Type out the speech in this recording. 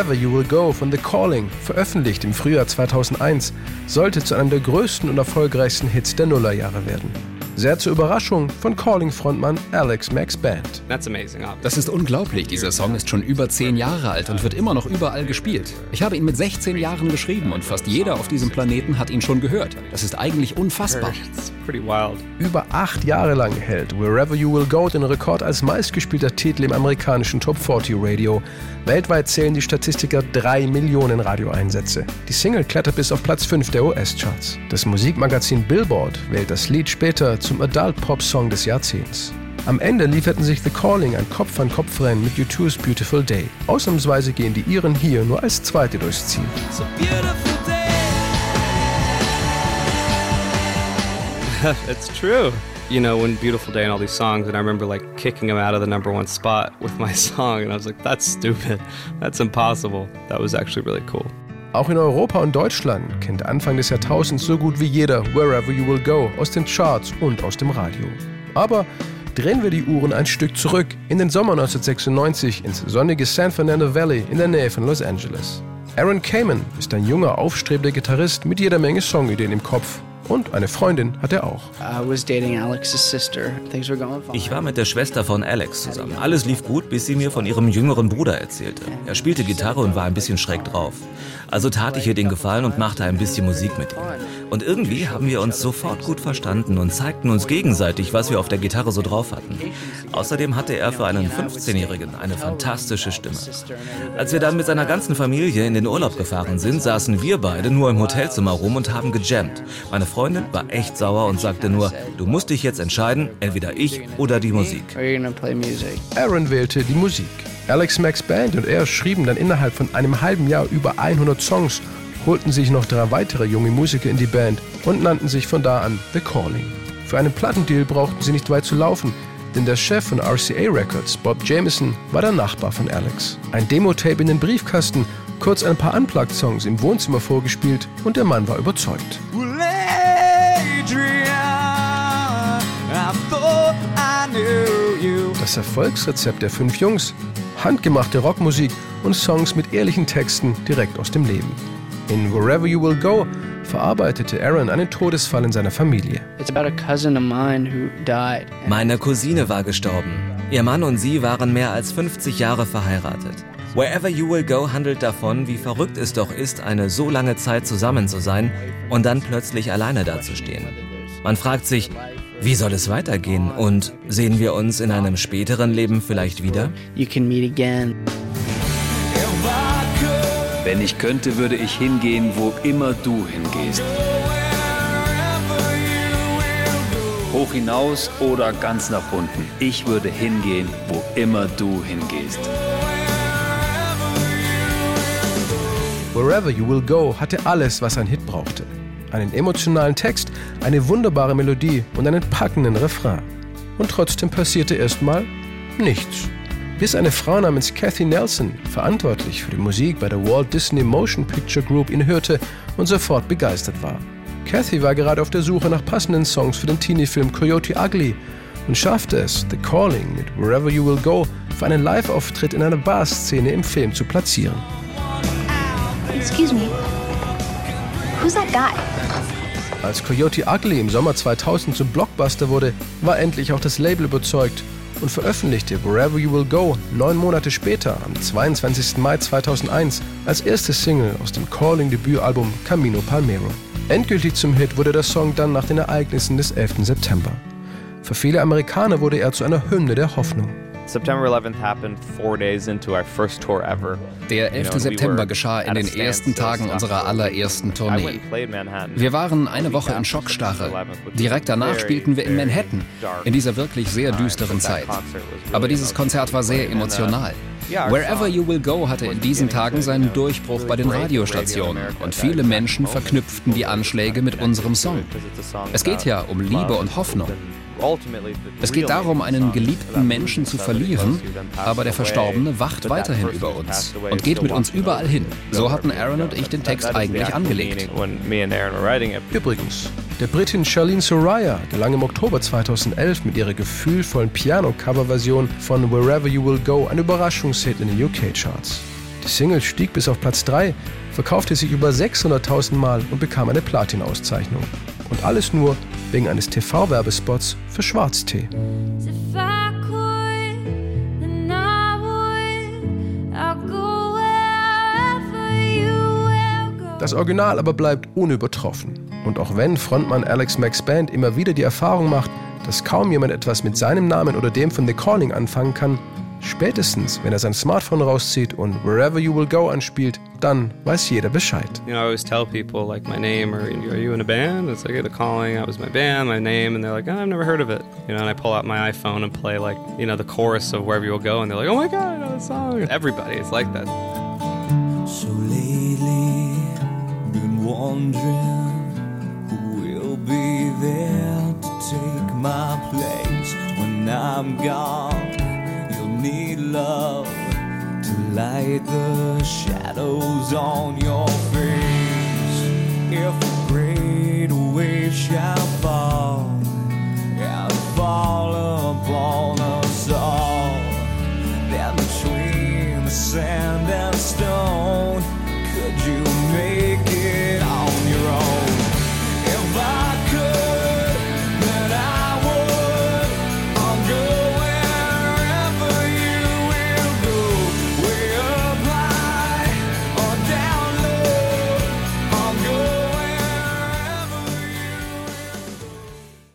Wherever You Will Go von The Calling, veröffentlicht im Frühjahr 2001, sollte zu einem der größten und erfolgreichsten Hits der Nullerjahre werden. Sehr zur Überraschung von Calling-Frontmann Alex Max Band. Das ist unglaublich. Dieser Song ist schon über zehn Jahre alt und wird immer noch überall gespielt. Ich habe ihn mit 16 Jahren geschrieben und fast jeder auf diesem Planeten hat ihn schon gehört. Das ist eigentlich unfassbar. Über acht Jahre lang hält Wherever You Will Go den Rekord als meistgespielter Titel im amerikanischen Top 40 Radio. Weltweit zählen die Statistiker drei Millionen Radioeinsätze. Die Single klettert bis auf Platz 5 der US-Charts. Das Musikmagazin Billboard wählt das Lied später zum Adult-Pop-Song des Jahrzehnts. Am Ende lieferten sich The Calling ein Kopf-an-Kopf-Rennen mit U2's Beautiful Day. Ausnahmsweise gehen die Iren hier nur als Zweite durchs Ziel. it's true. You know, when Beautiful Day and all these songs, and I remember like kicking him out of the number one spot with my song, and I was like, that's stupid. That's impossible. That was actually really cool. Auch in Europa und Deutschland kennt Anfang des Jahrtausends so gut wie jeder Wherever You Will Go aus den Charts und aus dem Radio. Aber drehen wir die Uhren ein Stück zurück in den Sommer 1996 ins sonnige San Fernando Valley in der Nähe von Los Angeles. Aaron Kamen ist ein junger, aufstrebender Gitarrist mit jeder Menge Songideen im Kopf und eine Freundin hat er auch. Ich war mit der Schwester von Alex zusammen. Alles lief gut, bis sie mir von ihrem jüngeren Bruder erzählte. Er spielte Gitarre und war ein bisschen schräg drauf. Also tat ich ihr den Gefallen und machte ein bisschen Musik mit ihm. Und irgendwie haben wir uns sofort gut verstanden und zeigten uns gegenseitig, was wir auf der Gitarre so drauf hatten. Außerdem hatte er für einen 15-Jährigen eine fantastische Stimme. Als wir dann mit seiner ganzen Familie in den Urlaub gefahren sind, saßen wir beide nur im Hotelzimmer rum und haben gejammt. Meine Freundin war echt sauer und sagte nur, du musst dich jetzt entscheiden, entweder ich oder die Musik. Aaron wählte die Musik. Alex Max Band und er schrieben dann innerhalb von einem halben Jahr über 100 Songs, holten sich noch drei weitere junge Musiker in die Band und nannten sich von da an The Calling. Für einen Plattendeal brauchten sie nicht weit zu laufen, denn der Chef von RCA Records, Bob Jameson, war der Nachbar von Alex. Ein Demo-Tape in den Briefkasten, kurz ein paar Unplugged-Songs im Wohnzimmer vorgespielt und der Mann war überzeugt. Das Erfolgsrezept der fünf Jungs handgemachte Rockmusik und Songs mit ehrlichen Texten direkt aus dem Leben. In Wherever You Will Go verarbeitete Aaron einen Todesfall in seiner Familie. Meine Cousine war gestorben. Ihr Mann und sie waren mehr als 50 Jahre verheiratet. Wherever You Will Go handelt davon, wie verrückt es doch ist, eine so lange Zeit zusammen zu sein und dann plötzlich alleine dazustehen. Man fragt sich, wie soll es weitergehen und sehen wir uns in einem späteren Leben vielleicht wieder? Wenn ich könnte, würde ich hingehen, wo immer du hingehst. Hoch hinaus oder ganz nach unten. Ich würde hingehen, wo immer du hingehst. Wherever You Will Go hatte alles, was ein Hit brauchte einen emotionalen Text, eine wunderbare Melodie und einen packenden Refrain. Und trotzdem passierte erstmal nichts. Bis eine Frau namens Kathy Nelson, verantwortlich für die Musik bei der Walt Disney Motion Picture Group, ihn hörte und sofort begeistert war. Kathy war gerade auf der Suche nach passenden Songs für den Teenie-Film Coyote Ugly und schaffte es, The Calling mit Wherever You Will Go für einen Live-Auftritt in einer Bar-Szene im Film zu platzieren. Excuse me. Who's that guy? Als Coyote Ugly im Sommer 2000 zum Blockbuster wurde, war endlich auch das Label überzeugt und veröffentlichte Wherever You Will Go neun Monate später, am 22. Mai 2001, als erste Single aus dem Calling-Debütalbum Camino Palmero. Endgültig zum Hit wurde der Song dann nach den Ereignissen des 11. September. Für viele Amerikaner wurde er zu einer Hymne der Hoffnung. September 11th happened four days into our first tour ever. Der 11. September geschah in den ersten Tagen unserer allerersten Tournee. Wir waren eine Woche in Schockstarre. Direkt danach spielten wir in Manhattan, in dieser wirklich sehr düsteren Zeit. Aber dieses Konzert war sehr emotional. Wherever You Will Go hatte in diesen Tagen seinen Durchbruch bei den Radiostationen und viele Menschen verknüpften die Anschläge mit unserem Song. Es geht ja um Liebe und Hoffnung. Es geht darum, einen geliebten Menschen zu verlieren, aber der Verstorbene wacht weiterhin über uns und geht mit uns überall hin. So hatten Aaron und ich den Text eigentlich angelegt. Übrigens, der Britin Charlene Soraya gelang im Oktober 2011 mit ihrer gefühlvollen Piano-Cover-Version von Wherever You Will Go ein Überraschungshit in den UK-Charts. Die Single stieg bis auf Platz 3, verkaufte sich über 600.000 Mal und bekam eine Platin-Auszeichnung. Und alles nur wegen eines TV-Werbespots für Schwarztee. Das Original aber bleibt unübertroffen. Und auch wenn Frontmann Alex Max Band immer wieder die Erfahrung macht, dass kaum jemand etwas mit seinem Namen oder dem von The Calling anfangen kann, Spätestens, wenn er sein Smartphone rauszieht und Wherever You Will Go anspielt, dann weiß jeder Bescheid. You know, I always tell people like my name or are you in a band? It's like the calling, I was my band, my name, and they're like, oh, I've never heard of it. You know, and I pull out my iPhone and play like, you know, the chorus of Wherever You Will Go, and they're like, oh my god, I know the song. Everybody is like that. So lately, been wondering who will be there to take my place when I'm gone. hide the shadows on your face. If a great wave shall fall and fall upon us all, then between the sand and stone.